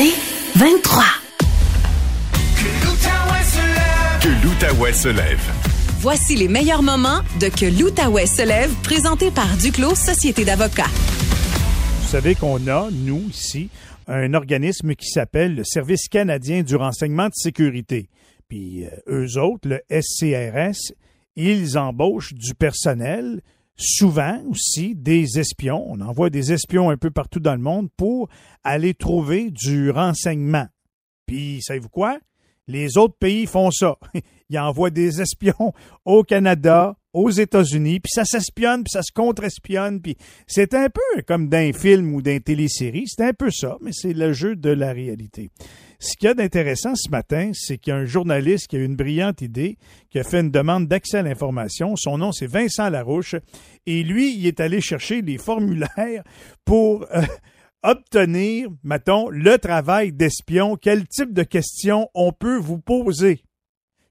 C'est 23. Que l'Outaouais se lève. Voici les meilleurs moments de Que l'Outaouais se lève, présenté par Duclos Société d'avocats. Vous savez qu'on a, nous, ici, un organisme qui s'appelle le Service canadien du renseignement de sécurité. Puis euh, eux autres, le SCRS, ils embauchent du personnel, souvent aussi des espions. On envoie des espions un peu partout dans le monde pour aller trouver du renseignement. Puis, savez-vous quoi? Les autres pays font ça. Ils envoient des espions au Canada, aux États-Unis, puis ça s'espionne, puis ça se contre-espionne, puis c'est un peu comme d'un film ou d'un télésérie, c'est un peu ça, mais c'est le jeu de la réalité. Ce qu'il y a d'intéressant ce matin, c'est qu'il y a un journaliste qui a eu une brillante idée, qui a fait une demande d'accès à l'information. Son nom, c'est Vincent Larouche. Et lui, il est allé chercher les formulaires pour euh, obtenir, mettons, le travail d'espion. Quel type de questions on peut vous poser?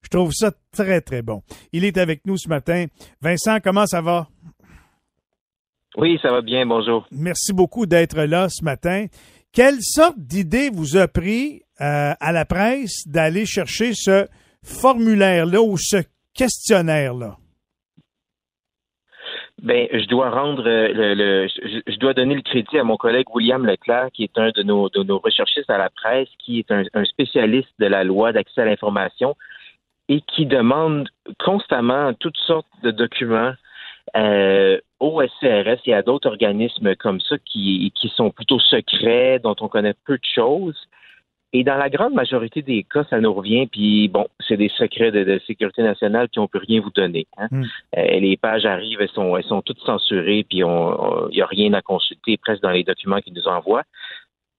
Je trouve ça très, très bon. Il est avec nous ce matin. Vincent, comment ça va? Oui, ça va bien, bonjour. Merci beaucoup d'être là ce matin. Quelle sorte d'idée vous a pris euh, à la presse d'aller chercher ce formulaire-là ou ce questionnaire-là? Ben, je dois rendre le, le je, dois donner le crédit à mon collègue William Leclerc, qui est un de nos, de nos recherchistes à la presse, qui est un, spécialiste de la loi d'accès à l'information et qui demande constamment toutes sortes de documents euh, au SCRS et à d'autres organismes comme ça qui, qui sont plutôt secrets, dont on connaît peu de choses. Et dans la grande majorité des cas, ça nous revient, puis bon, c'est des secrets de, sécurité nationale, puis on peut rien vous donner. Hein. Hmm. Euh, les pages arrivent, elles sont, elles sont toutes censurées, puis il n'y a rien à consulter presque dans les documents qu'ils nous envoient.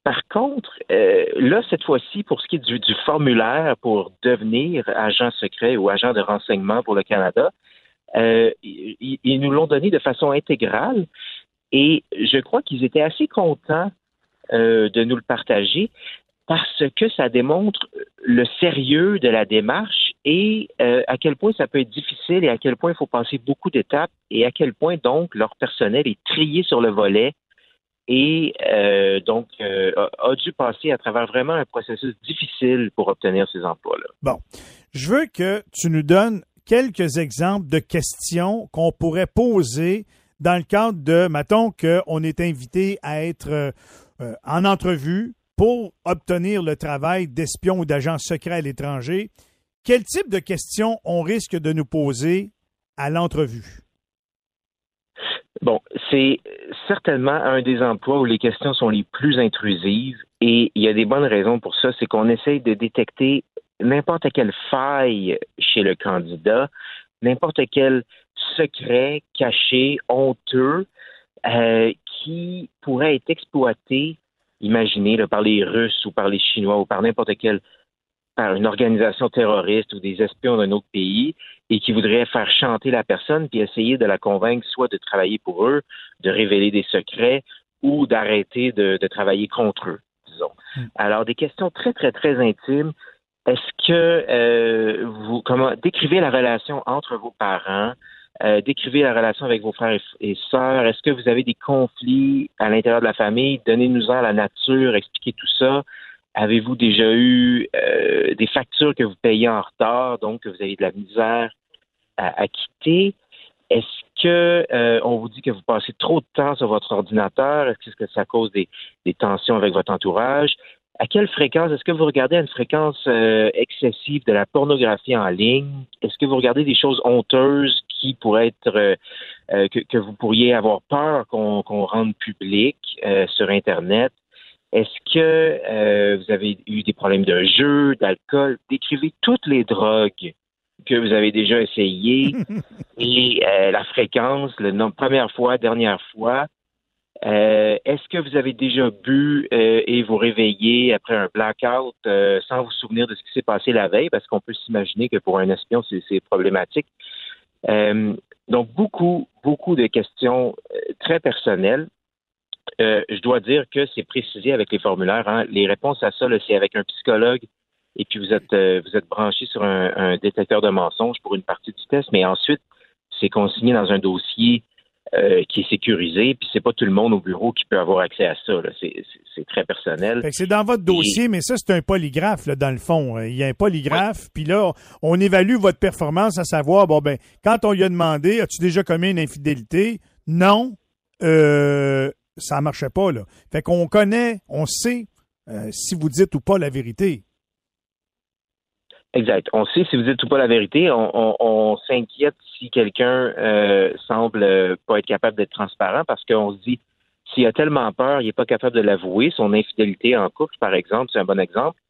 Par contre, euh, là, cette fois-ci, pour ce qui est du, du, formulaire pour devenir agent secret ou agent de renseignement pour le Canada, euh, ils, ils, nous l'ont donné de façon intégrale et je crois qu'ils étaient assez contents euh, de nous le partager parce que ça démontre le sérieux de la démarche et euh, à quel point ça peut être difficile et à quel point il faut passer beaucoup d'étapes et à quel point donc leur personnel est trié sur le volet et euh, donc euh, a, dû passer à travers vraiment un processus difficile pour obtenir ces emplois-là. Bon, je veux que tu nous donnes quelques exemples de questions qu'on pourrait poser dans le cadre de, mettons qu'on est invité à être en entrevue pour obtenir le travail d'espion ou d'agent secret à l'étranger, quel type de questions on risque de nous poser à l'entrevue? Bon, c'est certainement un des emplois où les questions sont les plus intrusives et il y a des bonnes raisons pour ça. C'est qu'on essaye de détecter n'importe quelle faille chez le candidat, n'importe quel secret caché, honteux, euh, qui pourrait être exploité imaginé par les Russes ou par les Chinois ou par n'importe quelle par une organisation terroriste ou des espions d'un autre pays et qui voudraient faire chanter la personne puis essayer de la convaincre soit de travailler pour eux, de révéler des secrets ou d'arrêter de, travailler contre eux, disons. Hmm. Alors des questions très très très intimes. Est-ce que euh, vous comment décrivez la relation entre vos parents? Euh, décrivez la relation avec vos frères et, sœurs. Est-ce que vous avez des conflits à l'intérieur de la famille? Donnez-nous-en la nature, expliquez tout ça. Avez-vous déjà eu euh, des factures que vous payez en retard, donc que vous avez de la misère à, quitter? Est-ce que euh, on vous dit que vous passez trop de temps sur votre ordinateur? Est-ce que ça cause des tensions avec votre entourage? à quelle fréquence? Est-ce que vous regardez à une fréquence excessive de la pornographie en ligne? Est-ce que vous regardez des choses honteuses qui pourraient être euh, euh, que, vous pourriez avoir peur qu'on rende public sur Internet? Est-ce que vous avez eu des problèmes de jeu, d'alcool? Décrivez toutes les drogues que vous avez déjà essayées et la fréquence, le nombre, première fois, dernière fois. Euh, est-ce que vous avez déjà bu euh, et vous réveillez après un blackout euh, sans vous souvenir de ce qui s'est passé la veille? Parce qu'on peut s'imaginer que pour un espion, c'est problématique. Donc, beaucoup, beaucoup de questions très personnelles. je dois dire que c'est précisé avec les formulaires. Hein. Les réponses à ça, c'est avec un psychologue et puis vous êtes, vous êtes branché sur un, détecteur de mensonges pour une partie du test, mais ensuite, c'est consigné dans un dossier euh, qui est sécurisé, puis c'est pas tout le monde au bureau qui peut avoir accès à ça. C'est très personnel. C'est dans votre dossier, mais ça, c'est un polygraphe, là, dans le fond. Il y a un polygraphe, puis là, on évalue votre performance à savoir, bon, ben, quand on lui a demandé, as-tu déjà commis une infidélité? Non. Euh, ça marchait pas, là. Fait qu'on connaît, on sait euh, si vous dites ou pas la vérité. Exact. On sait si vous dites ou pas la vérité. On, s'inquiète si quelqu'un euh, semble pas être capable d'être transparent parce qu'on se dit s'il a tellement peur, il n'est pas capable de l'avouer. Son infidélité en couple, par exemple, c'est un bon exemple.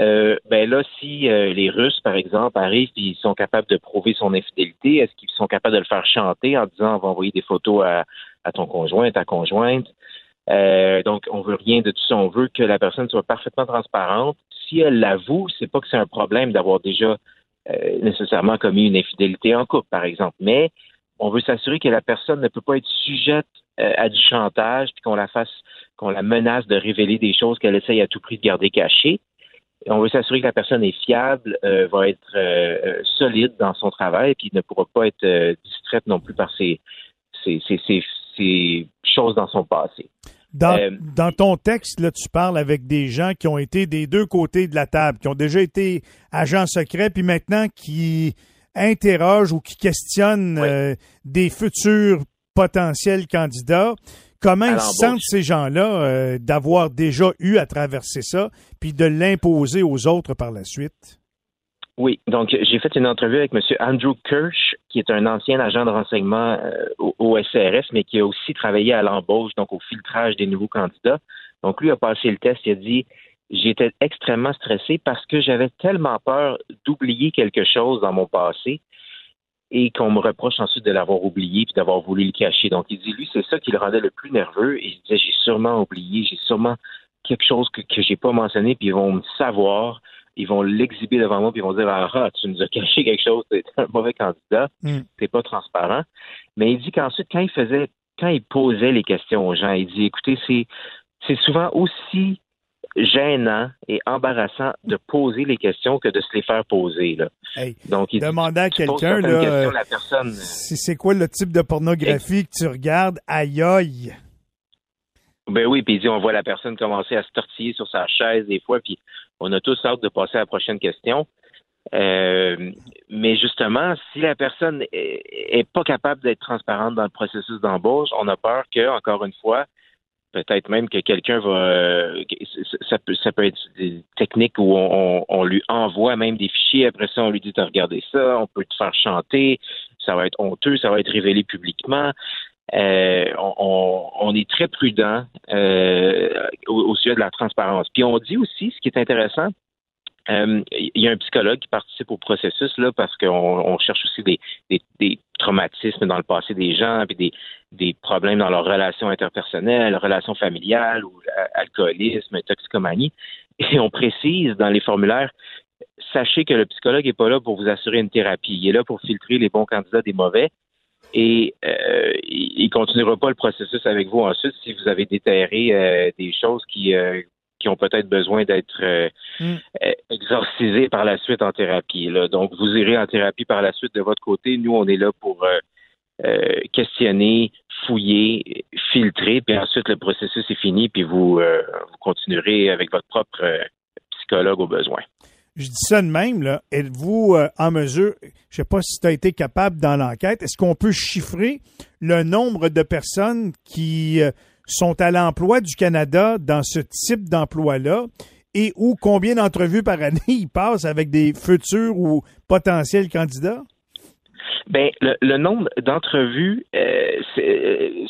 Euh, ben là, si euh, les Russes, par exemple, arrivent et ils sont capables de prouver son infidélité, est-ce qu'ils sont capables de le faire chanter en disant on va envoyer des photos à, à ton conjoint, ta conjointe? Euh, donc, on veut rien de tout ça. On veut que la personne soit parfaitement transparente. Si elle l'avoue, c'est pas que c'est un problème d'avoir déjà euh, nécessairement commis une infidélité en couple, par exemple. Mais on veut s'assurer que la personne ne peut pas être sujette euh, à du chantage, puis qu'on la fasse, qu'on la menace de révéler des choses qu'elle essaye à tout prix de garder cachées. on veut s'assurer que la personne est fiable, va être solide dans son travail, puis ne pourra pas être distraite non plus par ses choses dans son passé. Euh, dans, ton texte, là, tu parles avec des gens qui ont été des deux côtés de la table, qui ont déjà été agents secrets, puis maintenant qui interrogent ou qui questionnent euh, des futurs potentiels candidats. Comment ils sentent ces gens-là euh, d'avoir déjà eu à traverser ça, puis de l'imposer aux autres par la suite? Oui, donc j'ai fait une entrevue avec M. Andrew Kirsch, qui est un ancien agent de renseignement euh, au, SRS, mais qui a aussi travaillé à l'embauche, donc au filtrage des nouveaux candidats. Donc lui a passé le test, il a dit j'étais extrêmement stressé parce que j'avais tellement peur d'oublier quelque chose dans mon passé et qu'on me reproche ensuite de l'avoir oublié puis d'avoir voulu le cacher. Donc il dit lui c'est ça qui le rendait le plus nerveux et il disait j'ai sûrement oublié, j'ai sûrement quelque chose que, que j'ai pas mentionné puis ils vont me savoir ils vont l'exhiber devant moi, puis ils vont dire Ah, tu nous as caché quelque chose, es un mauvais candidat, mm. tu pas transparent. Mais il dit qu'ensuite, quand il faisait, quand il posait les questions aux gens, il dit Écoutez, c'est, c'est souvent aussi gênant et embarrassant de poser les questions que de se les faire poser. Là. Donc, il demander à quelqu'un là, si c'est quoi le type de pornographie que tu regardes, aïe aïe. Ben oui, puis il dit on voit la personne commencer à se tortiller sur sa chaise des fois, puis on a tous hâte de passer à la prochaine question. Euh, mais justement, si la personne est, pas capable d'être transparente dans le processus d'embauche, on a peur que, encore une fois, peut-être même que quelqu'un va. Euh, ça, peut, ça peut être des techniques où on, lui envoie même des fichiers. Après ça, on lui dit de regarder ça, on peut te faire chanter. Ça va être honteux, ça va être révélé publiquement. Euh, on, est très prudent euh, au, sujet de la transparence. Puis on dit aussi, ce qui est intéressant, euh, il y a un psychologue qui participe au processus là parce qu'on cherche aussi des, traumatismes dans le passé des gens, puis des, problèmes dans leurs relations interpersonnelles, relations familiales ou alcoolisme, toxicomanie. Et on précise dans les formulaires sachez que le psychologue n'est pas là pour vous assurer une thérapie. Il est là pour filtrer les bons candidats des mauvais et euh, il continuera pas le processus avec vous ensuite si vous avez déterré euh, des choses qui euh, qui ont peut-être besoin d'être mm. exorcisées par la suite en thérapie. Là. Donc, vous irez en thérapie par la suite de votre côté. Nous, on est là pour questionner, fouiller, filtrer, puis ensuite le processus est fini, puis vous, vous continuerez avec votre propre psychologue au besoin. Je dis ça de même, là. Êtes-vous euh, en mesure, je ne sais pas si tu as été capable dans l'enquête, est-ce qu'on peut chiffrer le nombre de personnes qui euh, sont à l'emploi du Canada dans ce type d'emploi-là et ou combien d'entrevues par année ils passent avec des futurs ou potentiels candidats? Ben, le, nombre d'entrevues, euh, euh,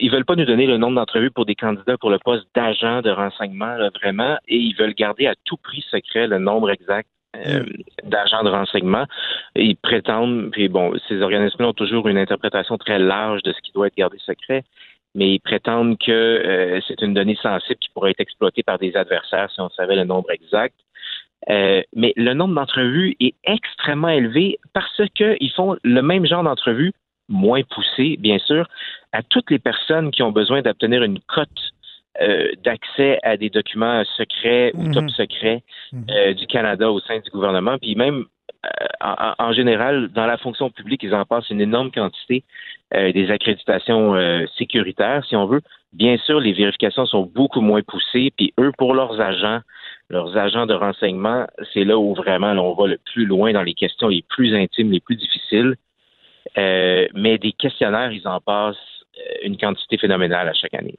ils veulent pas nous donner le nombre d'entrevues pour des candidats pour le poste d'agent de renseignement, vraiment, et ils veulent garder à tout prix secret le nombre exact euh, mm. d'agents de renseignement. Ils prétendent, puis bon, ces organismes-là ont toujours une interprétation très large de ce qui doit être gardé secret, mais ils prétendent que euh, c'est une donnée sensible qui pourrait être exploitée par des adversaires si on savait le nombre exact. Euh, mais le nombre d'entrevues est extrêmement élevé parce qu'ils font le même genre d'entrevues, moins poussées, bien sûr, à toutes les personnes qui ont besoin d'obtenir une cote euh, d'accès à des documents secrets ou top mhm. secrets mhm. euh, du Canada au sein du gouvernement. Puis même en, en, général, dans la fonction publique, ils en passent une énorme quantité des accréditations sécuritaires, si on veut. Bien sûr, les vérifications sont beaucoup moins poussées, puis eux, pour leurs agents, leurs agents de renseignement, c'est là où vraiment on va le plus loin dans les questions les plus intimes, les plus difficiles. Euh, mais des questionnaires, ils en passent euh, une quantité phénoménale à chaque année.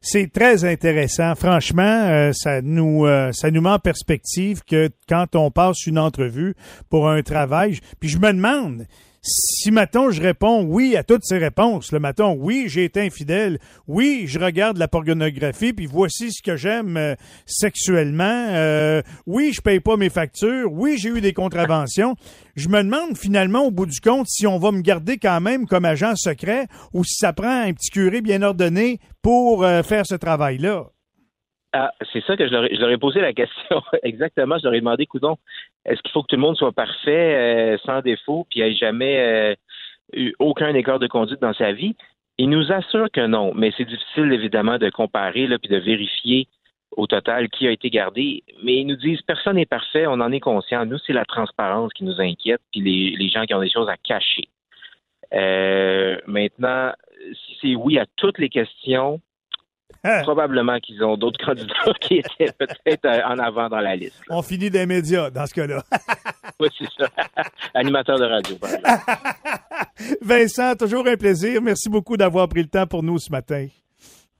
C'est très intéressant. Franchement, euh, ça nous ça nous met en perspective que quand on passe une entrevue pour un travail, puis je me demande si, matin je réponds oui à toutes ces réponses, le matin, oui, j'ai été infidèle, oui, je regarde la pornographie, puis voici ce que j'aime euh, sexuellement, euh, oui, je paye pas mes factures, oui, j'ai eu des contraventions. Je me demande finalement, au bout du compte, si on va me garder quand même comme agent secret ou si ça prend un petit curé bien ordonné pour euh, faire ce travail-là. Ah, c'est ça que je leur, ai, je leur, ai, posé la question. Exactement. Je leur ai demandé, coudon, est-ce qu'il faut que tout le monde soit parfait, euh, sans défaut, puis ait jamais euh, eu aucun écart de conduite dans sa vie? Ils nous assurent que non, mais c'est difficile, évidemment, de comparer, là, puis de vérifier au total qui a été gardé. Mais ils nous disent, personne n'est parfait, on en est conscient. Nous, c'est la transparence qui nous inquiète, puis les, les gens qui ont des choses à cacher. Euh, maintenant, si c'est oui à toutes les questions? Probablement qu'ils ont d'autres candidats qui étaient peut-être euh, en avant dans la liste. On finit des médias dans ce cas-là. oui, c'est ça. Animateur de radio, par Vincent, toujours un plaisir. Merci beaucoup d'avoir pris le temps pour nous ce matin.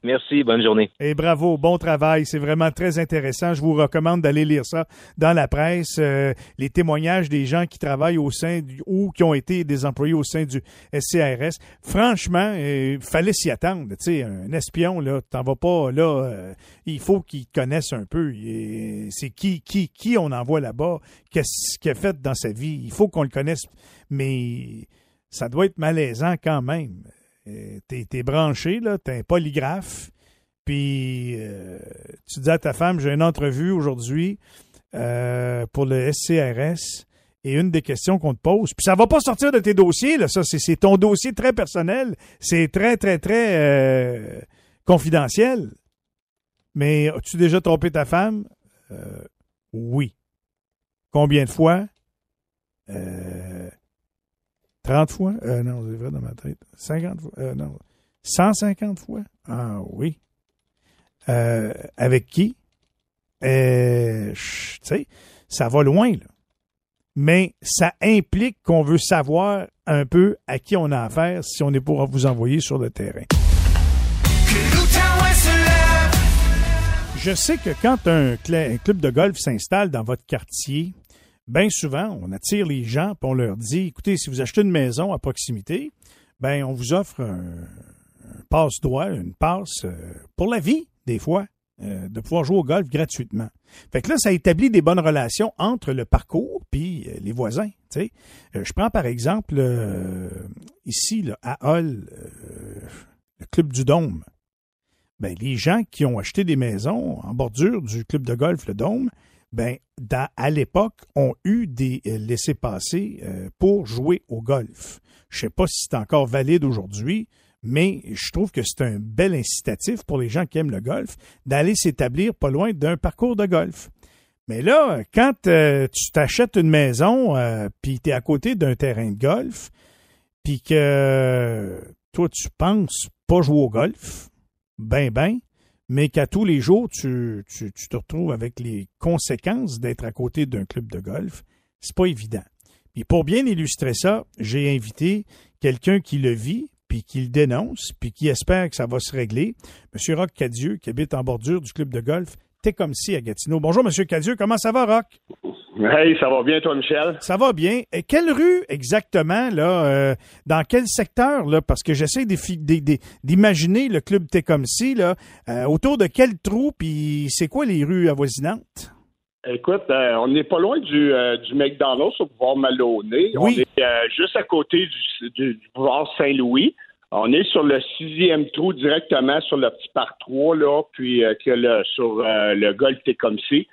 Merci, bonne journée. Et bravo, bon travail. C'est vraiment très intéressant. Je vous recommande d'aller lire ça dans la presse, euh, les témoignages des gens qui travaillent au sein ou qui ont été des employés au sein du SCRS. Franchement, il euh, fallait s'y attendre. Tu un espion, là, t'en vas pas là. Euh, il faut qu'il connaisse un peu. C'est qui, qui, qui on envoie là-bas, qu'est-ce qu'il a fait dans sa vie? Il faut qu'on le connaisse, mais ça doit être malaisant quand même. Euh, t'es es branché, là, t'es un polygraphe, puis euh, tu dis à ta femme, j'ai une entrevue aujourd'hui euh, pour le SCRS, et une des questions qu'on te pose, puis ça va pas sortir de tes dossiers, là, ça, c'est ton dossier très personnel, c'est très, très, très confidentiel. Mais as-tu déjà trompé ta femme? oui. Combien de fois? Euh, 30 fois? Euh, non, c'est vrai dans ma tête. 50 fois? Euh, non. 150 fois? Ah oui. Euh, avec qui? Tu sais, ça va loin, là. Mais ça implique qu'on veut savoir un peu à qui on a affaire si on est pour vous envoyer sur le terrain. Je sais que quand un, club de golf s'installe dans votre quartier, bien souvent, on attire les gens et on leur dit écoutez, si vous achetez une maison à proximité, ben on vous offre un, passe-droit, une passe euh, pour la vie, des fois, euh, de pouvoir jouer au golf gratuitement. Fait que là, ça établit des bonnes relations entre le parcours puis euh, les voisins. je prends par exemple ici à Hall, le Club du Dôme. Ben, les gens qui ont acheté des maisons en bordure du club de golf, le Dôme, ben, à l'époque, ont eu des euh, laissés-passer euh, pour jouer au golf. Je ne sais pas si c'est encore valide aujourd'hui, mais je trouve que c'est un bel incitatif pour les gens qui aiment le golf d'aller s'établir pas loin d'un parcours de golf. Mais là, quand euh, tu t'achètes une maison, puis tu es à côté d'un terrain de golf, puis que toi, tu penses pas jouer au golf, ben, ben, mais qu'à tous les jours, tu, te retrouves avec les conséquences d'être à côté d'un club de golf, c'est pas évident. Puis pour bien illustrer ça, j'ai invité quelqu'un qui le vit, puis qui le dénonce, puis qui espère que ça va se régler. M. Roch Cadieux, qui habite en bordure du club de golf T'es comme si à Gatineau. Bonjour, M. Cadieux, comment ça va, Roch? Hey, ça va bien, toi, Michel? Ça va bien. Et quelle rue exactement, là? Euh, dans quel secteur, là? Parce que j'essaie d'imaginer le club Tecumseh, là. Euh, autour de quel trou, puis c'est quoi les rues avoisinantes? Écoute, euh, on n'est pas loin du, du McDonald's au pouvoir Maloney. On est juste à côté du, du, pouvoir Saint-Louis. On est sur le sixième trou directement sur le petit par 3, là, puis que le, sur le golf Tecumseh.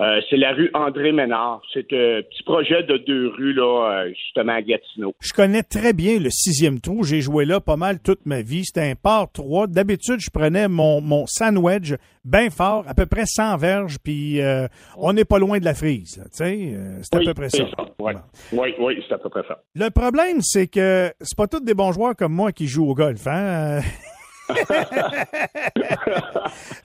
Euh, c'est la rue André Ménard. C'est un petit projet de deux rues, là, euh, justement, à Gatineau. Je connais très bien le sixième trou. J'ai joué là pas mal toute ma vie. C'était un par 3. D'habitude, je prenais mon, mon sandwich bien fort, à peu près 100 verges, puis euh, on n'est pas loin de la frise. Tu c'est à peu près ça. Oui, oui, oui c'est à peu près ça. Le problème, c'est que c'est pas tous des bons joueurs comme moi qui jouent au golf. Hein?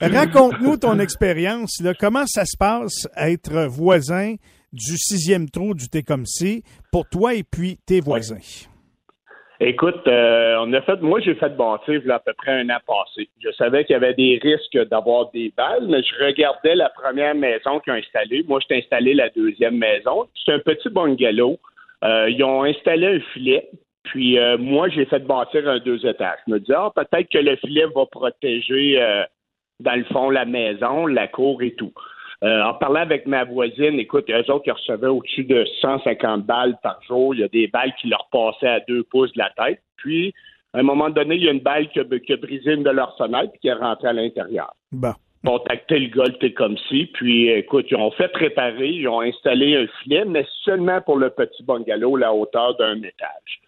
Raconte-nous ton expérience. Comment ça se passe être voisin du sixième trou du Técomsé pour toi et puis tes voisins? Écoute, euh, on a fait, moi j'ai fait bâtir là, à peu près un an passé. Je savais qu'il y avait des risques d'avoir des balles, mais je regardais la première maison qu'ils ont installée. Moi, j'ai installé la deuxième maison. C'est un petit bungalow. Euh, ils ont installé un filet. Puis euh, moi, j'ai fait bâtir un deux étages. Je me dis, ah, peut-être que le filet va protéger, euh, dans le fond, la maison, la cour et tout. Euh, en parlant avec ma voisine, écoute, eux autres qui recevaient au-dessus de 150 balles par jour. Il y a des balles qui leur passaient à deux pouces de la tête. Puis, à un moment donné, il y a une balle qui a, brisé une de leurs fenêtres et qui est rentrée à l'intérieur. Bon. Contacté le golf, t'es comme si. Puis, écoute, ils ont fait réparer, ils ont installé un filet, mais seulement pour le petit bungalow, la hauteur d'un étage.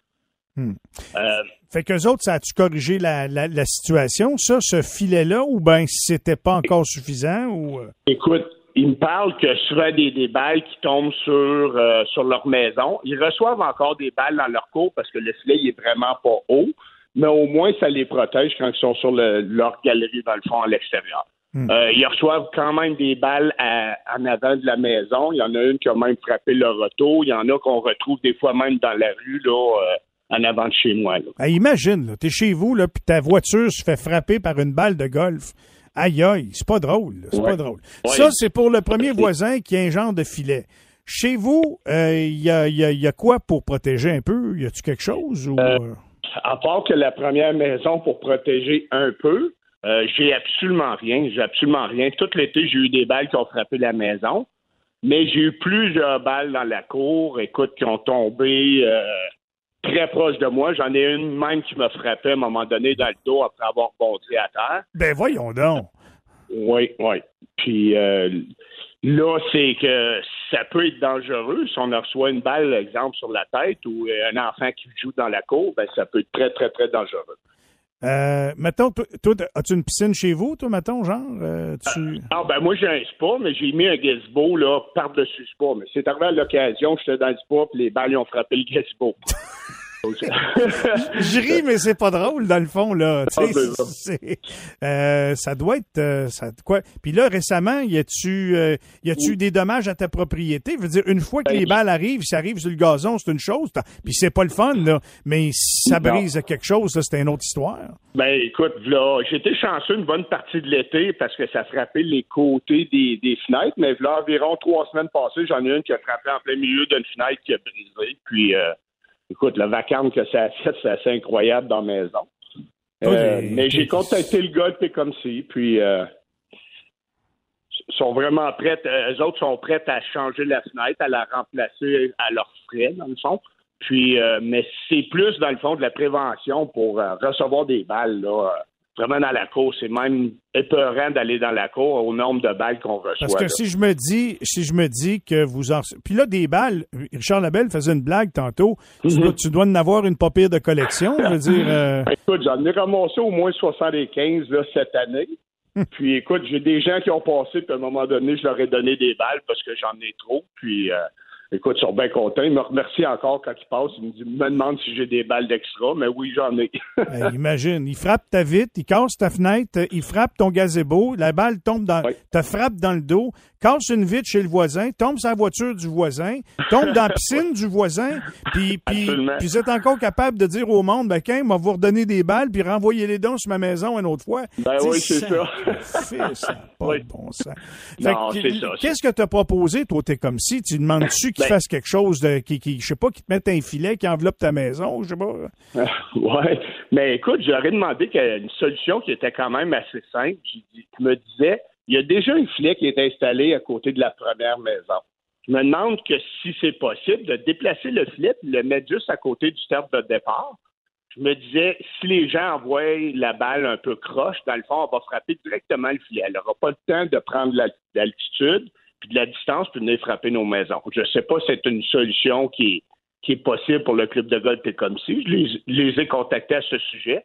Hmm. Euh, fait qu'eux autres, ça a-tu corrigé la, la, situation, ça, ce filet-là, ou bien c'était pas encore suffisant? ou euh? Écoute, ils me parlent que souvent des, des balles qui tombent sur, euh, sur leur maison, ils reçoivent encore des balles dans leur cour parce que le filet il est vraiment pas haut, mais au moins ça les protège quand ils sont sur leur galerie dans le fond à l'extérieur. Hmm. ils reçoivent quand même des balles en avant de la maison. Il y en a une qui a même frappé leur auto. Il y en a qu'on retrouve des fois même dans la rue là, en avant de chez moi. Là. imagine, tu es chez vous, là, puis ta voiture se fait frapper par une balle de golf. Aïe aïe, c'est pas drôle. C'est pas drôle. Ça, c'est pour le premier voisin qui a un genre de filet. Chez vous, il euh, y, a, y, a, quoi pour protéger un peu? Y a-tu quelque chose? Ou... Euh, euh? à part que la première maison pour protéger un peu, j'ai absolument rien. J'ai absolument rien. Tout l'été, j'ai eu des balles qui ont frappé la maison. Mais j'ai eu plusieurs balles dans la cour, écoute, qui ont tombé très proche de moi. J'en ai une même qui m'a frappé à un moment donné dans le dos après avoir bondi à terre. Ben voyons donc. Oui, oui. Puis euh, là, c'est que ça peut être dangereux. Si on reçoit une balle, exemple, sur la tête ou un enfant qui joue dans la cour, ben ça peut être très, très, très dangereux. Euh, mettons, toi, as-tu une piscine chez vous, toi, mettons, genre? Euh, tu... ah, ben moi, j'ai un spa, mais j'ai mis un gazebo, là, par-dessus spa. Mais c'est arrivé à l'occasion, j'étais dans le spa, puis les balles ont frappé le gazebo. je ris, mais c'est pas drôle dans le fond là. Ah, ben euh, ça doit être euh, ça quoi? Puis là récemment, y a-tu euh, y a-tu des dommages à ta propriété? Je veux dire, une fois que ben, les balles arrivent, ça arrive sur le gazon, c'est une chose. Puis c'est pas le fun là, mais si ça brise quelque chose, c'est une autre histoire. Ben écoute, là, j'étais chanceux une bonne partie de l'été parce que ça frappait les côtés des, des fenêtres, mais là environ trois semaines passées, j'en ai une qui a frappé en plein milieu d'une fenêtre qui a brisé. Puis écoute, la vacarme que ça a fait, c'est assez incroyable dans la maison. Euh, mais j'ai contacté le gars, c'est comme si, puis euh, sont vraiment prêts, euh, eux autres sont prêts à changer la fenêtre, à la remplacer à leurs frais, dans le fond. Puis, mais c'est plus, dans le fond, de la prévention pour recevoir des balles, là vraiment dans la cour. C'est même épeurant d'aller dans la cour au nombre de balles qu'on reçoit. Parce que si je me dis, si je me dis que vous en, puis là des balles, Richard Labelle faisait une blague tantôt. tu, mhm. dois, en avoir une papier de collection, je veux dire. Euh. Écoute, j'en ai ramassé au moins 75 là, cette année. Hum. Puis écoute, j'ai des gens qui ont passé, puis à un moment donné, je leur ai donné des balles parce que j'en ai trop. Puis euh, Écoute, ils sont bien contents. Ils me remercient encore quand ils passent. Ils me, demandent si j'ai des balles d'extra, mais oui, j'en ai. imagine, il frappe ta vitre, il casse ta fenêtre, il frappe ton gazebo, la balle tombe dans, te frappe dans le dos, casse une vitre chez le voisin, tombe sur la voiture du voisin, tombe dans la piscine du voisin, puis, puis, puis vous êtes encore capable de dire au monde, ben, qu'un, va vous redonner des balles, puis renvoyer les dons sur ma maison une autre fois. Ben oui, c'est ça. ça. Pas bon sens. Qu'est-ce que tu as proposé, toi, t'es comme si, tu demandes-tu qu'il ben fasse quelque chose de, qui, qui, je sais pas, qui te mette un filet, qui enveloppe ta maison, je sais pas. ouais. Mais écoute, j'aurais demandé une solution qui était quand même assez simple. Je me disais, il y a déjà un filet qui est installé à côté de la première maison. Je me demande que si c'est possible de déplacer le filet et le mettre juste à côté du terme de départ. Je me disais, si les gens envoient la balle un peu croche, dans le fond, on va frapper directement le filet. Elle n'aura pas le temps de prendre l'altitude puis de la distance, puis venir frapper nos maisons. Je ne sais pas si c'est une solution qui est, possible pour le club de golf et comme si. Je les, les, ai contactés à ce sujet,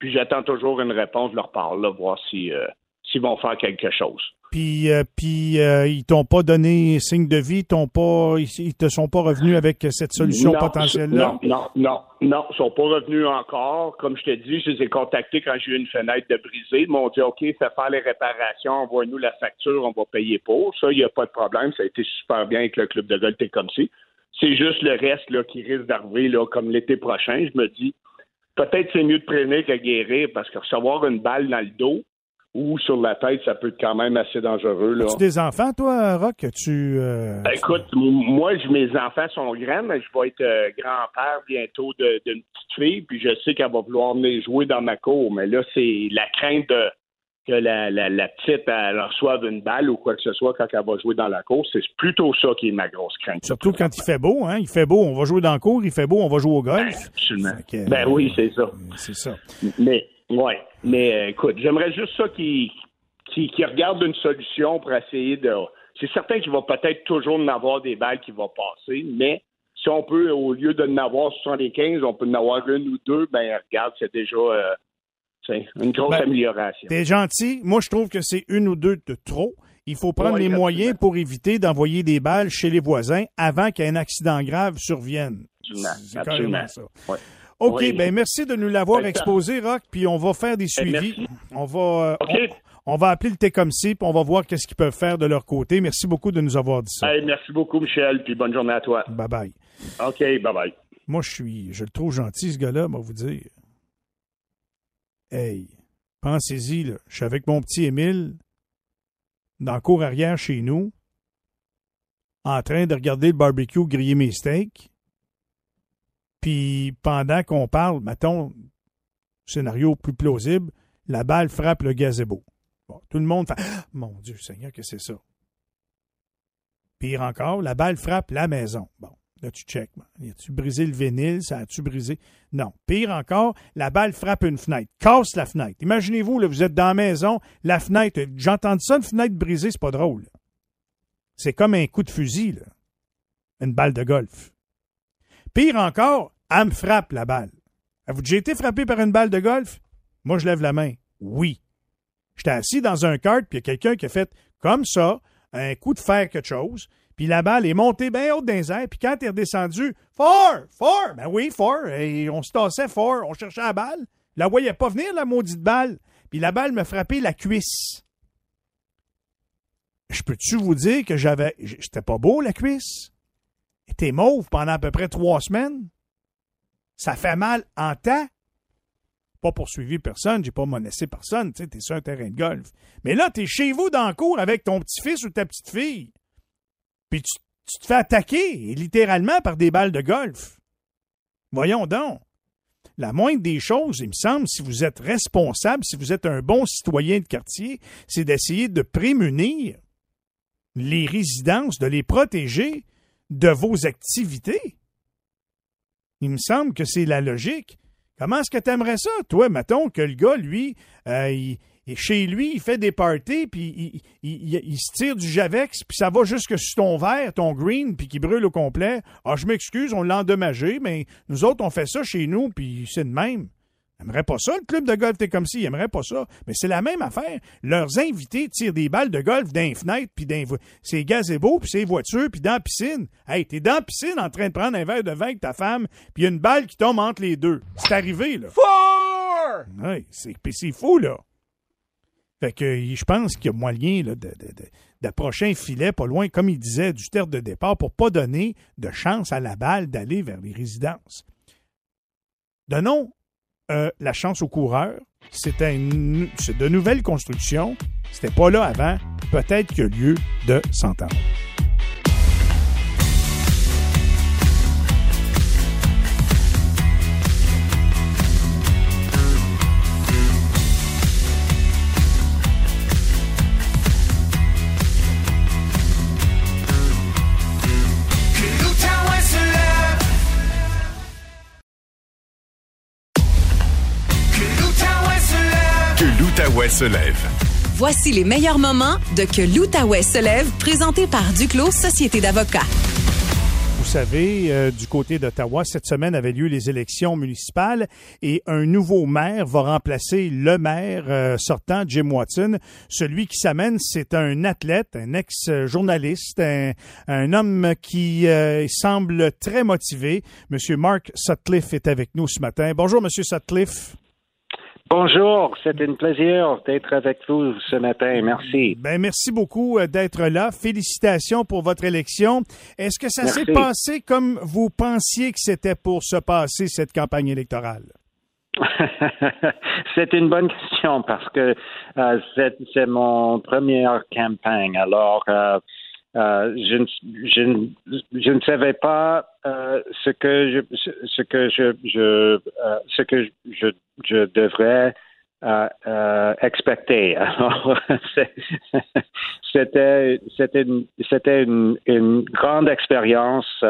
puis j'attends toujours une réponse de leur part, là, voir si, euh, s'ils vont faire quelque chose. Puis, euh, puis euh, ils t'ont pas donné signe de vie, ils t'ont pas, ils, te sont pas revenus avec cette solution potentielle-là? Non, non, non, non, ils sont pas revenus encore. Comme je te dis, je les ai contactés quand j'ai eu une fenêtre de brisée. Ils m'ont dit, OK, fais faire les réparations, envoie-nous la facture, on va payer pour. Ça, il n'y a pas de problème. Ça a été super bien avec le club de golf comme si. C'est juste le reste là, qui risque d'arriver là, comme l'été prochain. Je me dis, peut-être c'est mieux de prévenir que guérir parce que recevoir une balle dans le dos, ou sur la tête, ça peut être quand même assez dangereux. Là. As-tu des enfants, toi, Rock? Tu, euh, ben, Écoute, moi, mes enfants sont grands, mais je vais être euh, grand-père bientôt d'une petite fille, puis je sais qu'elle va vouloir venir jouer dans ma cour. Mais là, c'est la crainte que la, la, petite elle reçoive une balle ou quoi que ce soit quand elle va jouer dans la cour. C'est plutôt ça qui est ma grosse crainte. Surtout quand il fait beau, hein? Il fait beau, on va jouer dans la cour, il fait beau, on va jouer au golf. Ben, absolument. ben oui, c'est ça. C'est ça. Mais oui, mais euh, écoute, j'aimerais juste ça qui qui, qui regarde une solution pour essayer de. C'est certain qu'il va peut-être toujours en avoir des balles qui vont passer, mais si on peut, au lieu de n'avoir 75, on peut en avoir une ou deux, ben regarde, c'est déjà euh, une grosse ben, amélioration. T'es gentil. Moi, je trouve que c'est une ou deux de trop. Il faut prendre les moyens pour éviter d'envoyer des balles chez les voisins avant qu'un accident grave survienne. Absolument. Absolument. Ça. OK, ben merci de nous l'avoir exposé, Rock, puis on va faire des ben, suivis. On va, euh, on, va appeler le T-Comme-Si, puis on va voir qu'est-ce qu'ils peuvent faire de leur côté. Merci beaucoup de nous avoir dit ça. merci beaucoup, Michel, puis bonne journée à toi. Bye-bye. OK, bye-bye. Moi, je suis, je le trouve gentil, ce gars-là, va vous dire. Hey, pensez-y, là. Je suis avec mon petit Émile, dans le cour arrière chez nous, en train de regarder le barbecue griller mes steaks. Puis pendant qu'on parle, mettons, scénario plus plausible, la balle frappe le gazebo. Bon, tout le monde fait ah, Mon Dieu Seigneur, que c'est ça? Pire encore, la balle frappe la maison. Bon, là, tu check. As-tu brisé le vinyle? Ça a-tu brisé? Non. Pire encore, la balle frappe une fenêtre. Casse la fenêtre. Imaginez-vous, là, vous êtes dans la maison, la fenêtre. J'entends ça, une fenêtre brisée, c'est pas drôle. C'est comme un coup de fusil. Une balle de golf. Pire encore, elle me frappe la balle. Avez-vous déjà été frappé par une balle de golf? Moi, je lève la main. Oui. J'étais assis dans un kart, puis il y a quelqu'un qui a fait comme ça, un coup de fer quelque chose, puis la balle est montée bien haute dans les airs, puis quand elle est redescendue, fort, fort, ben oui, fort, et on se tassait fort, on cherchait la balle. La voyait pas venir, la maudite balle. Puis la balle me frappait la cuisse. Je peux-tu vous dire que j'avais. J'étais pas beau, la cuisse? T'es mauve pendant à peu près trois semaines. Ça fait mal en temps. Pas poursuivi personne, j'ai pas menacé personne, tu sais, t'es sur un terrain de golf. Mais là, t'es chez vous dans le cours avec ton petit-fils ou ta petite-fille. Puis tu, te fais attaquer, littéralement, par des balles de golf. Voyons donc. La moindre des choses, il me semble, si vous êtes responsable, si vous êtes un bon citoyen de quartier, c'est d'essayer de prémunir les résidences, de les protéger de vos activités. Il me semble que c'est la logique. Comment est-ce que tu aimerais ça, toi, mettons, que le gars, lui, euh, chez lui, il fait des parties, puis il, se tire du Javex, puis ça va jusque sur ton verre, ton green, puis qui brûle au complet. Ah, je m'excuse, on l'a endommagé, mais nous autres, on fait ça chez nous, puis c'est de même. N'aimerait pas ça, le club de golf, t'es comme si, il pas ça. Mais c'est la même affaire. Leurs invités tirent des balles de golf d'un fenêtre, puis d'un c'est gazebo, puis c'est voiture, puis dans la piscine. Hey, t'es dans la piscine en train de prendre un verre de vin avec ta femme, puis y a une balle qui tombe entre les deux. C'est arrivé, là. Fort! Oui, c'est, c'est fou, là. Fait que je pense qu'il y a moyen là, d'approcher un filet pas loin, comme il disait, du terre de départ pour pas donner de chance à la balle d'aller vers les résidences. Donnons euh, la chance aux coureurs. C'était de nouvelles constructions. C'était pas là avant. Peut-être qu'il y a lieu de s'entendre. Se lève. Voici les meilleurs moments de Que l'Outaouais se lève, présenté par Duclos Société d'avocats. Vous savez, euh, du côté d'Ottawa, cette semaine avaient lieu les élections municipales et un nouveau maire va remplacer le maire euh, sortant, Jim Watson. Celui qui s'amène, c'est un athlète, un ex-journaliste, un, un, homme qui euh, semble très motivé. Monsieur Mark Sutcliffe est avec nous ce matin. Bonjour, Monsieur Sutcliffe. Bonjour, c'est un plaisir d'être avec vous ce matin. Merci. Ben, merci beaucoup euh, d'être là. Félicitations pour votre élection. Est-ce que ça s'est passé comme vous pensiez que c'était pour se passer cette campagne électorale? c'est une bonne question parce que euh, c'est mon première campagne. Alors, euh, euh, je, ne, je, ne savais pas euh, ce que je ce que je, je euh, ce que je, devrais expecter. C'était c'était une, grande expérience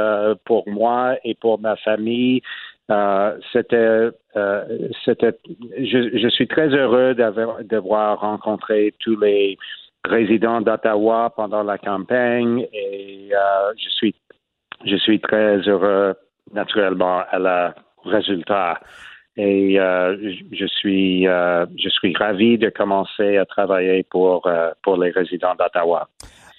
pour moi et pour ma famille. c'était c'était je, je suis très heureux d'avoir rencontré tous les résident d'Ottawa pendant la campagne et euh, je suis je suis très heureux naturellement à la résultat et euh, je suis euh, je suis ravi de commencer à travailler pour pour les résidents d'Ottawa.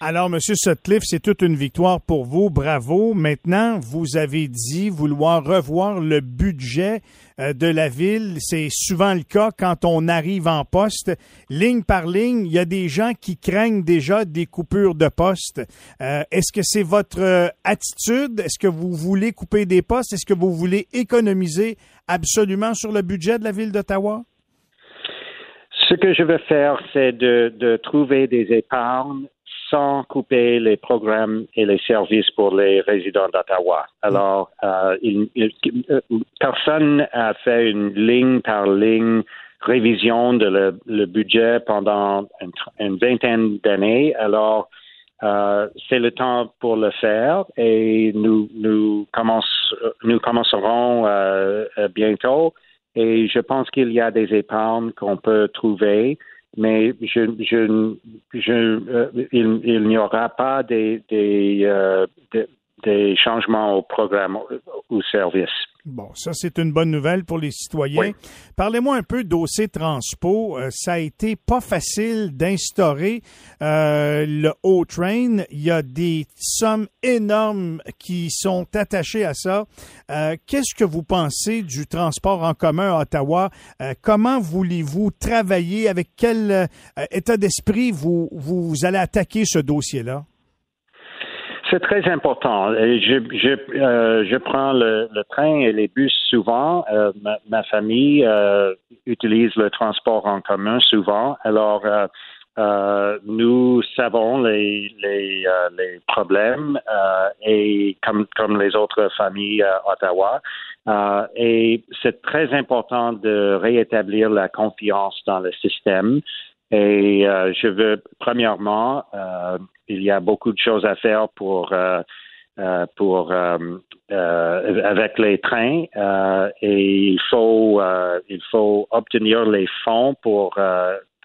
Alors, M. Sutcliffe, c'est toute une victoire pour vous. Bravo. Maintenant, vous avez dit vouloir revoir le budget euh, de la ville. C'est souvent le cas quand on arrive en poste. Ligne par ligne, il y a des gens qui craignent déjà des coupures de poste. Euh, est-ce que c'est votre euh, attitude? Est-ce que vous voulez couper des postes? Est-ce que vous voulez économiser absolument sur le budget de la ville d'Ottawa? Ce que je veux faire, c'est de, de trouver des épargnes sans couper les programmes et les services pour les résidents d'Ottawa. Alors, euh, il, personne a fait une ligne par ligne révision de le, le budget pendant une, une vingtaine d'années. Alors, euh, c'est le temps pour le faire et nous nous, commence, nous commencerons euh, bientôt. Et je pense qu'il y a des épargnes qu'on peut trouver mais je, je, je, euh, il, il n'y aura pas des, des, euh, des, des, changements au programme ou au service. Bon, ça c'est une bonne nouvelle pour les citoyens. Parlez-moi un peu d'OC Transpo. Euh, ça a été pas facile d'instaurer euh, le O-Train. Il y a des sommes énormes qui sont attachées à ça. Euh, Qu'est-ce que vous pensez du transport en commun à Ottawa? Comment voulez-vous travailler? Avec quel état d'esprit vous, vous allez attaquer ce dossier-là? C'est très important. Euh, je prends le, train et les bus souvent. Euh, ma, famille euh, utilise le transport en commun souvent. Alors, nous savons les, problèmes et comme, comme les autres familles à Ottawa. et c'est très important de réétablir la confiance dans le système. Et je veux premièrement il y a beaucoup de choses à faire pour euh, euh, pour euh, avec les trains et il faut il faut obtenir les fonds pour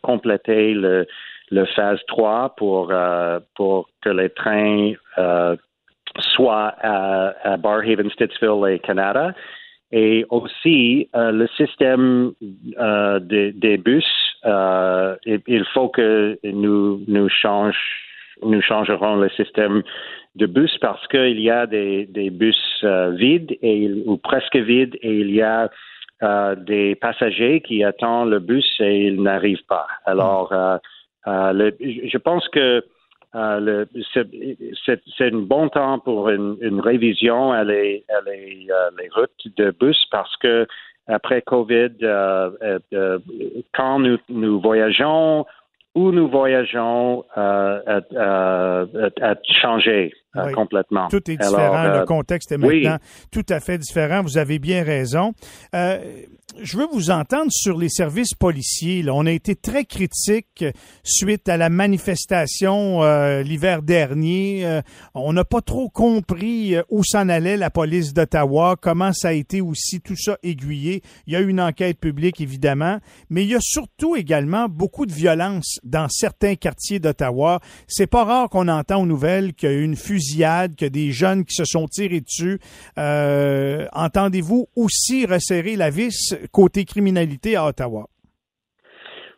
compléter le le phase 3 pour pour que les trains soient à, à Barhaven, Stittsville et Canada. Et aussi, le système des, des bus, il, il, faut que nous, nous changions nous changerons le système de bus parce qu'il y a des, des bus euh, vides et, ou presque vides et il y a euh, des passagers qui attendent le bus et ils n'arrivent pas. Alors, euh, euh le, je pense que euh, c'est un bon temps pour une, une révision à à les, les, routes de bus parce que après Covid, quand nous, nous voyageons, où nous voyageons euh, a, changé euh, complètement. Tout est différent. le euh, contexte est maintenant tout à fait différent. Vous avez bien raison. Euh, je veux vous entendre sur les services policiers. Là. On a été très critique suite à la manifestation euh, l'hiver dernier. Euh, on n'a pas trop compris où s'en allait la police d'Ottawa, comment ça a été aussi tout ça aiguillé. Il y a eu une enquête publique, évidemment, mais il y a surtout également beaucoup de violence dans certains quartiers d'Ottawa. C'est pas rare qu'on entend aux nouvelles qu'il y a eu une fusillade, a des jeunes qui se sont tirés dessus. Entendez-vous aussi resserrer la vis côté criminalité à Ottawa?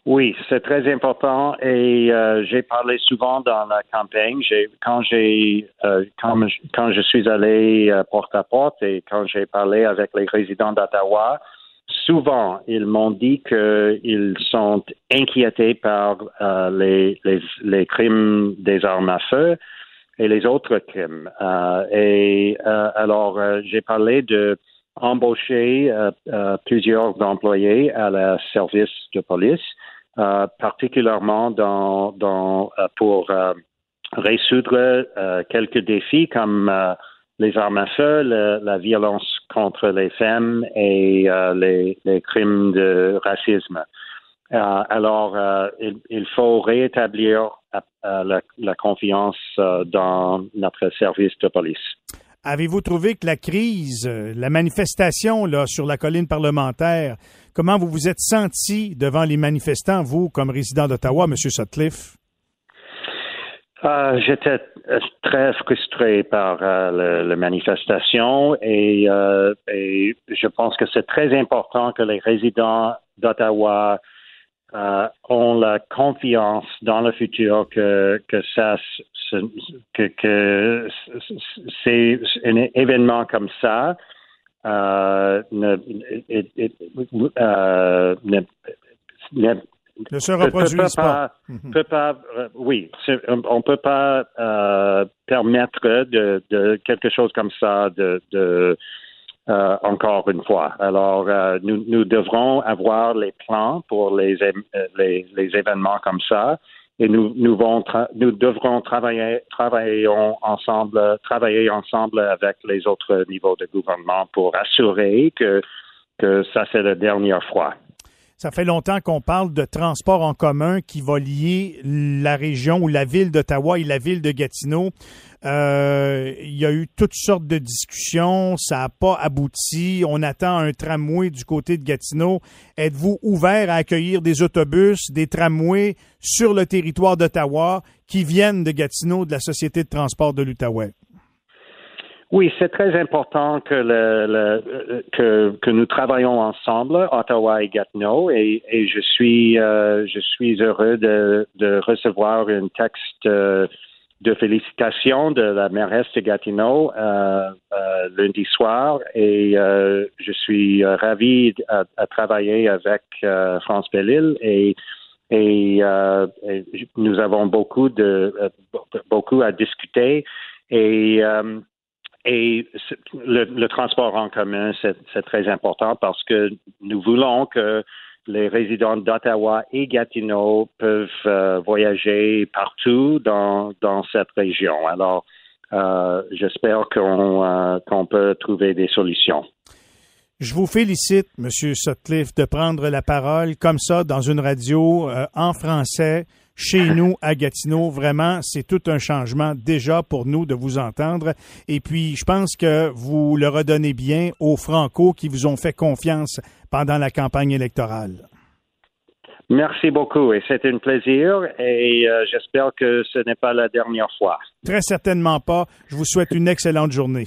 Oui, c'est très important et euh, j'ai parlé souvent dans la campagne. quand j'ai euh, quand, je suis allé euh, porte à porte et quand j'ai parlé avec les résidents d'Ottawa, souvent ils m'ont dit qu'ils sont inquiétés par les, crimes des armes à feu et les autres crimes. et alors j'ai parlé de embauché euh, euh, plusieurs employés à la service de police, euh, particulièrement dans, dans pour résoudre quelques défis comme les armes à feu, la violence contre les femmes et les, les, crimes de racisme. Alors, il, il, faut rétablir la, la confiance dans notre service de police. Avez-vous trouvé que la crise, euh, la manifestation là, sur la colline parlementaire, comment vous vous êtes senti devant les manifestants, vous, comme résident d'Ottawa, M. Sutcliffe? Euh, j'étais euh, très frustré par la manifestation et, et, je pense que c'est très important que les résidents d'Ottawa euh, ont la confiance dans le futur que, que ça que, que c'est un événement comme ça euh, ne, euh, ne, ne, ne se reproduise pas. Mhm. Peut pas euh, oui, on peut pas euh, permettre de, de, quelque chose comme ça de, de euh, encore une fois. Alors, euh, nous, nous, devrons avoir les plans pour les, euh, les, les événements comme ça et nous, nous, vont nous devrons travailler, travailler ensemble, travailler ensemble avec les autres niveaux de gouvernement pour assurer que, que ça, c'est la dernière fois. Ça fait longtemps qu'on parle de transport en commun qui va lier la région ou la ville d'Ottawa et la ville de Gatineau. Euh, il y a eu toutes sortes de discussions, ça n'a pas abouti. On attend un tramway du côté de Gatineau. Êtes-vous ouvert à accueillir des autobus, des tramways sur le territoire d'Ottawa qui viennent de Gatineau, de la Société de transport de l'Outaouais? Oui, c'est très important que, le, que, que, nous travaillons ensemble, Ottawa et Gatineau, et, et je suis euh, je suis heureux de, recevoir un texte euh, de félicitations de la mairesse de Gatineau euh lundi soir, et je suis ravi à, à travailler avec France Bellil et et, nous avons beaucoup de beaucoup à discuter et et le, transport en commun, c'est très important parce que nous voulons que les résidents d'Ottawa et Gatineau peuvent euh, voyager partout dans, dans cette région. Alors, euh, j'espère euh, qu'on peut trouver des solutions. Je vous félicite, M. Sutcliffe, de prendre la parole comme ça dans une radio en français chez nous à Gatineau. Vraiment, c'est tout un changement déjà pour nous de vous entendre. Et puis, je pense que vous le redonnez bien aux Franco qui vous ont fait confiance pendant la campagne électorale. Merci beaucoup et c'est un plaisir et euh, j'espère que ce n'est pas la dernière fois. Très certainement pas. Je vous souhaite une excellente journée.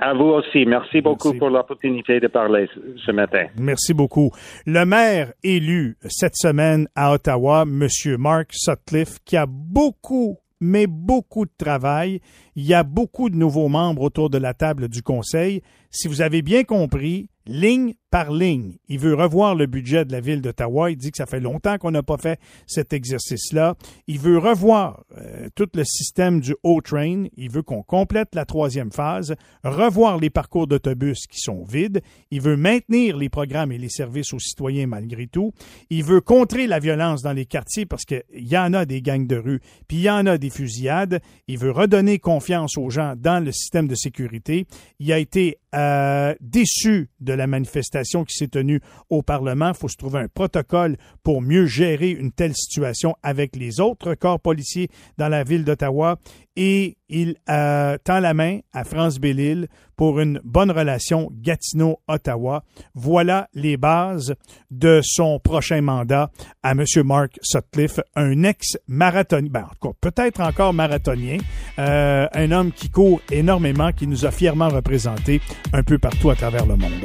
À vous aussi. Merci beaucoup pour l'opportunité de parler ce matin. Merci beaucoup. Le maire élu cette semaine à Ottawa, M. Mark Sutcliffe, qui a beaucoup mais beaucoup de travail. Il y a beaucoup de nouveaux membres autour de la table du Conseil. Si vous avez bien compris, ligne par ligne, il veut revoir le budget de la ville d'Ottawa. Il dit que ça fait longtemps qu'on n'a pas fait cet exercice-là. Il veut revoir euh, tout le système du O-Train. Il veut qu'on complète la troisième phase, revoir les parcours d'autobus qui sont vides. Il veut maintenir les programmes et les services aux citoyens malgré tout. Il veut contrer la violence dans les quartiers parce qu'il y en a des gangs de rue, puis il y en a des fusillades. Il veut redonner confiance aux gens dans le système de sécurité. Il a été euh, déçu de la manifestation qui s'est tenue au Parlement. Il faut se trouver un protocole pour mieux gérer une telle situation avec les autres corps policiers dans la ville d'Ottawa et il euh, tend la main à France Bellil pour une bonne relation Gatineau-Ottawa. Voilà les bases de son prochain mandat à M. Mark Sutcliffe, un ex-marathonien, ben, peut-être encore marathonien, euh, un homme qui court énormément, qui nous a fièrement représentés un peu partout à travers le monde.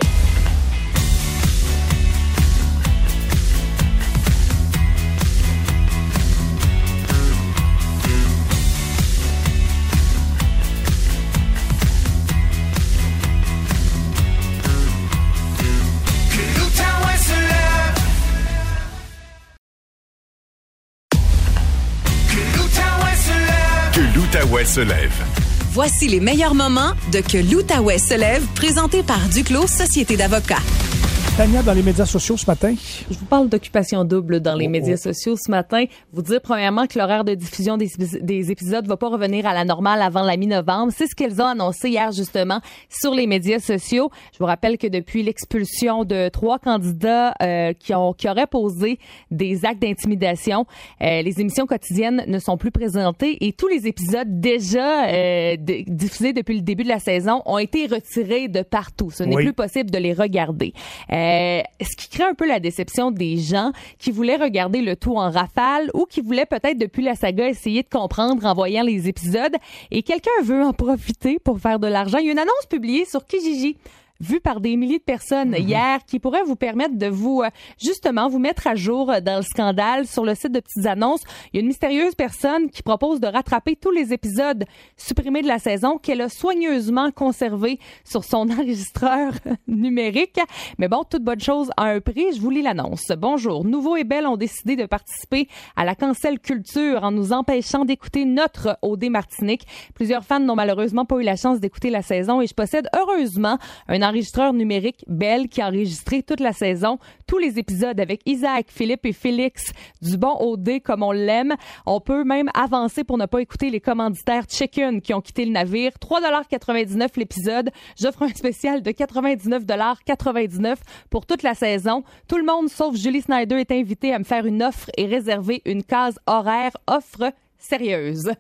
Voici les meilleurs moments de Que l'Outaouais se lève, présenté par Duclos Société d'avocats. Tania, dans les médias sociaux ce matin? Je vous parle d'occupation double dans les Oh, médias oh. sociaux ce matin. Vous dire premièrement que l'horaire de diffusion des, des épisodes va pas revenir à la normale avant la mi-novembre. C'est ce qu'elles ont annoncé hier justement sur les médias sociaux. Je vous rappelle que depuis l'expulsion de trois candidats euh, qui ont qui auraient posé des actes d'intimidation, euh, les émissions quotidiennes ne sont plus présentées et tous les épisodes déjà euh, diffusés depuis le début de la saison ont été retirés de partout. Ce n'est Oui. plus possible de les regarder. Euh, ce qui crée un peu la déception des gens qui voulaient regarder le tout en rafale ou qui voulaient peut-être depuis la saga essayer de comprendre en voyant les épisodes et quelqu'un veut en profiter pour faire de l'argent. Il y a une annonce publiée sur Kijiji vue par des milliers de personnes hier qui pourrait vous permettre de vous euh, justement vous mettre à jour dans le scandale sur le site de petites annonces. Il y a une mystérieuse personne qui propose de rattraper tous les épisodes supprimés de la saison qu'elle a soigneusement conservés sur son enregistreur numérique. Mais bon, toute bonne chose a un prix. Je vous lis l'annonce. Bonjour. Nouveau et Belle ont décidé de participer à la cancel culture en nous empêchant d'écouter notre OD Martinique. Plusieurs fans n'ont malheureusement pas eu la chance d'écouter la saison et je possède heureusement un enregistreur numérique Belle qui a enregistré toute la saison, tous les épisodes avec Isaac, Philippe et Félix du bon OD comme on l'aime. On peut même avancer pour ne pas écouter les commanditaires Chicken qui ont quitté le navire. 3,99 l'épisode. J'offre un spécial de 99,99 pour toute la saison. Tout le monde sauf Julie Snyder est invité à me faire une offre et réserver une case horaire offre sérieuse.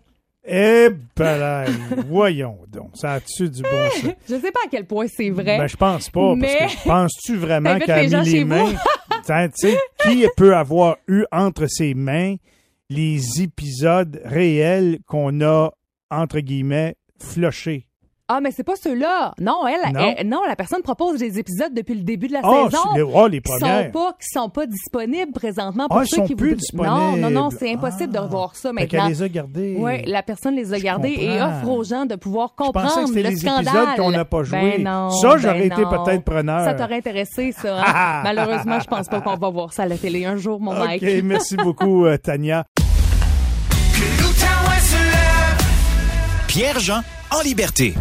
Eh ben, voyons donc, ça a-tu du bon sens? Je sais pas à quel point c'est vrai. Ben, je pense pas, Mais- parce que penses-tu vraiment gens mis les mains? Tu sais, qui peut avoir eu entre ses mains les épisodes réels qu'on a, entre guillemets, flushés? Ah, mais c'est pas ceux-là. Non, elle, Non? elle- non, la personne propose des épisodes depuis le début de la Ah, saison. c'est les- oh, les qui sont premières. pas qui sont pas disponibles présentement pour Ah, ils ceux sont qui plus voudraient- disponibles. Non, non, non, c'est impossible de Ah. revoir ça Fait qu'elle maintenant. les a gardés. Oui, la personne les a gardés et comprends. offre aux gens de pouvoir Je comprendre pensais que c'était le les scandale. épisodes qu'on n'a pas joués. Ben non, Ça, j'aurais ben été non. peut-être preneur. Ça t'aurait intéressé, ça. hein? Malheureusement, je pense pas qu'on va voir ça à la télé un jour, mon OK, Mike. merci beaucoup, euh, Tania. Pierre-Jean en liberté.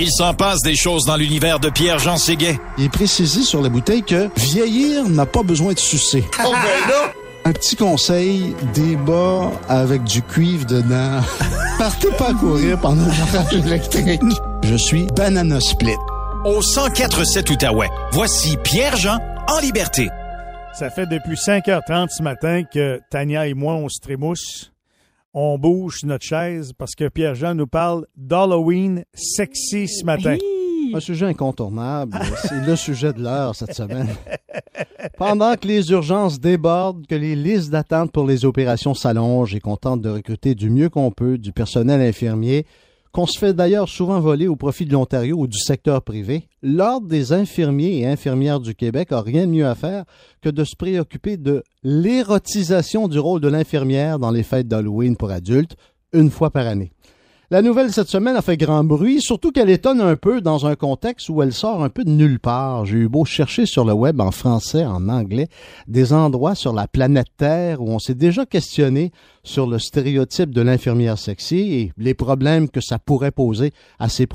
Il s'en passe des choses dans l'univers de Pierre-Jean Séguet. Il est précisé sur la bouteille que vieillir n'a pas besoin de sucer. Un petit conseil, des bas avec du cuivre dedans. Partez pas à courir pendant un orage électrique. Je suis Banana Split. Au 1047 Outaouais, voici Pierre-Jean en liberté. Ça fait depuis 5h30 ce matin que Tania et moi, on se trémousse. On bouge notre chaise parce que Pierre-Jean nous parle d'Halloween sexy ce matin. Un sujet incontournable. C'est le sujet de l'heure cette semaine. Pendant que les urgences débordent, que les listes d'attente pour les opérations s'allongent et qu'on tente de recruter du mieux qu'on peut du personnel infirmier, qu'on se fait d'ailleurs souvent voler au profit de l'Ontario ou du secteur privé, l'Ordre des infirmiers et infirmières du Québec a rien de mieux à faire que de se préoccuper de l'érotisation du rôle de l'infirmière dans les fêtes d'Halloween pour adultes, une fois par année. La nouvelle cette semaine a fait grand bruit, surtout qu'elle étonne un peu dans un contexte où elle sort un peu de nulle part. J'ai eu beau chercher sur le web en français, en anglais, des endroits sur la planète Terre où on s'est déjà questionné sur le stéréotype de l'infirmière sexy et les problèmes que ça pourrait poser à ces,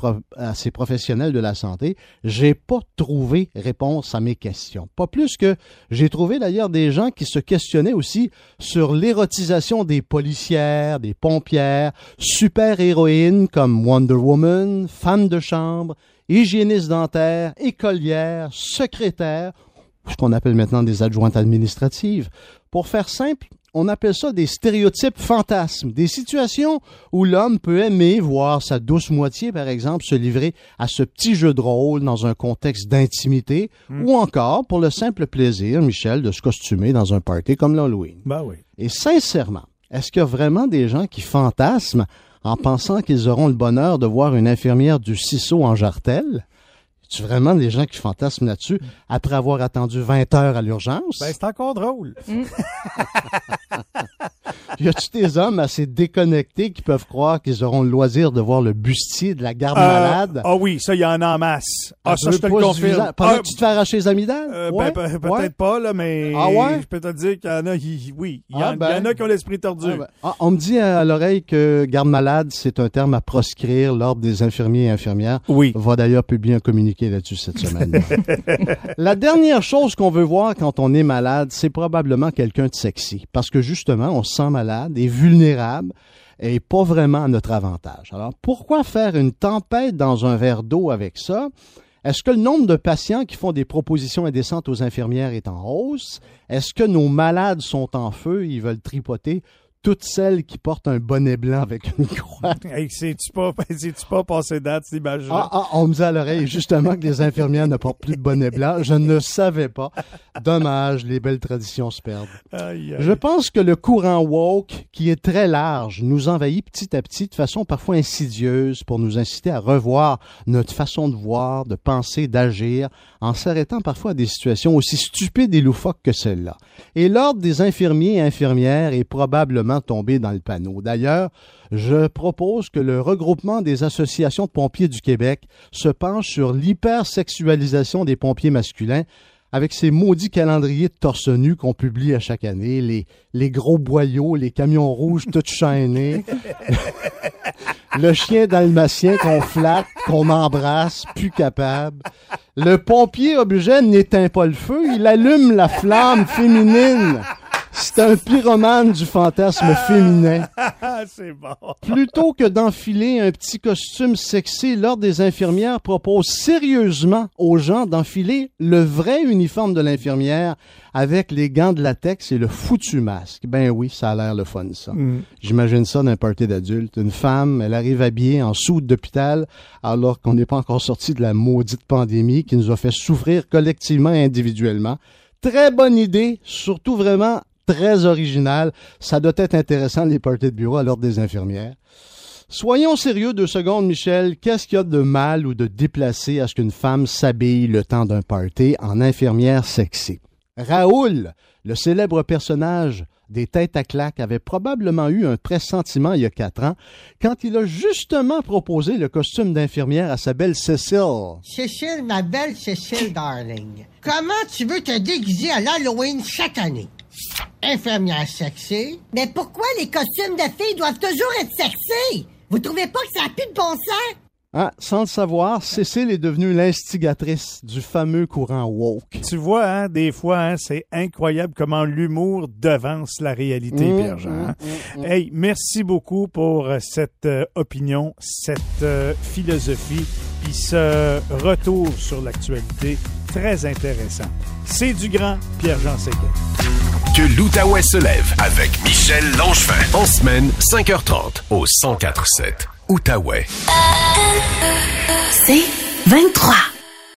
professionnels de la santé, j'ai pas trouvé réponse à mes questions. Pas plus que j'ai trouvé d'ailleurs des gens qui se questionnaient aussi sur l'érotisation des policières, des pompières, super-héroïnes comme Wonder Woman, femme de chambre, hygiéniste dentaire, écolière, secrétaire, ce qu'on appelle maintenant des adjointes administratives. Pour faire simple, on appelle ça des stéréotypes fantasmes, des situations où l'homme peut aimer voir sa douce moitié, par exemple, se livrer à ce petit jeu de rôle dans un contexte d'intimité, Hmm. ou encore pour le simple plaisir, Michel, de se costumer dans un party comme l'Halloween. Ben oui. Et sincèrement, est-ce qu'il y a vraiment des gens qui fantasment en pensant qu'ils auront le bonheur de voir une infirmière du CISO en jartelle? A vraiment des gens qui fantasment là-dessus après avoir attendu 20 heures à l'urgence? Ben, c'est encore drôle. Y a-tu des hommes assez déconnectés qui peuvent croire qu'ils auront le loisir de voir le bustier de la garde Euh, malade? Ah oui, ça, il y en a en masse. Ah, ça, je te le confirme. Pendant Ah, que tu te fais arracher les amygdales? euh, ben, Ouais, peut-être ouais. pas, là, mais Ah ouais? je peux te dire qu'il y en a, qui- oui, il y, Ah en, ben. il y en a qui ont l'esprit tordu. Ah ben, ah, on me dit à l'oreille que garde malade, c'est un terme à proscrire. L'Ordre des infirmiers et infirmières Oui. va d'ailleurs publier un communiqué là-dessus cette semaine. La dernière chose qu'on veut voir quand on est malade, c'est probablement quelqu'un de sexy. Parce que justement, on se sent malade et vulnérable et pas vraiment à notre avantage. Alors, pourquoi faire une tempête dans un verre d'eau avec ça? Est-ce que le nombre de patients qui font des propositions indécentes aux infirmières est en hausse? Est-ce que nos malades sont en feu? Ils veulent tripoter toutes celles qui portent un bonnet blanc avec une croix. Hey, sais-tu pas, sais-tu pas passé date, cette image Ah, ah, on me dit à l'oreille justement que les infirmières ne portent plus de bonnet blanc. Je ne savais pas. Dommage, les belles traditions se perdent. Aïe, aïe. Je pense que le courant woke, qui est très large, nous envahit petit à petit de façon parfois insidieuse pour nous inciter à revoir notre façon de voir, de penser, d'agir, en s'arrêtant parfois à des situations aussi stupides et loufoques que celle-là. Et l'ordre des infirmiers et infirmières est probablement tombé dans le panneau. D'ailleurs, je propose que le regroupement des associations de pompiers du Québec se penche sur l'hypersexualisation des pompiers masculins avec ces maudits calendriers de torse nu qu'on publie à chaque année, les, les gros boyaux, les camions rouges tout chaînés, le chien dalmatien qu'on flatte, qu'on embrasse, plus capable. Le pompier objet n'éteint pas le feu, il allume la flamme féminine. C'est un pyromane du fantasme féminin. C'est bon. Plutôt que d'enfiler un petit costume sexy, l'Ordre des infirmières propose sérieusement aux gens d'enfiler le vrai uniforme de l'infirmière avec les gants de latex et le foutu masque. Ben oui, ça a l'air le fun, ça. J'imagine ça d'un party d'adultes. Une femme, elle arrive habillée en soude d'hôpital alors qu'on n'est pas encore sorti de la maudite pandémie qui nous a fait souffrir collectivement et individuellement. Très bonne idée, surtout vraiment très original. Ça doit être intéressant, les parties de bureau à l'ordre des infirmières. Soyons sérieux deux secondes, Michel. Qu'est-ce qu'il y a de mal ou de déplacé à ce qu'une femme s'habille le temps d'un party en infirmière sexy? Raoul, le célèbre personnage des têtes à claques, avait probablement eu un pressentiment il y a quatre ans quand il a justement proposé le costume d'infirmière à sa belle Cécile. Cécile, ma belle Cécile Darling. Comment tu veux te déguiser à l'Halloween chaque année? Infirmière sexy. Mais pourquoi les costumes de filles doivent toujours être sexy? Vous trouvez pas que ça a plus de bon sens? Ah, sans le savoir, Cécile est devenue l'instigatrice du fameux courant woke. Tu vois, hein, des fois, hein, c'est incroyable comment l'humour devance la réalité, Mmh, Pierre-Jean. hein. mmh, mmh. Hey, merci beaucoup pour euh, cette euh, opinion, cette euh, philosophie, puis ce retour sur l'actualité très intéressant. C'est du grand Pierre-Jean Séguin. Que l'Outaouais se lève avec Michel Langevin. En semaine, 5h30 au 1047 Outaouais. C'est 23.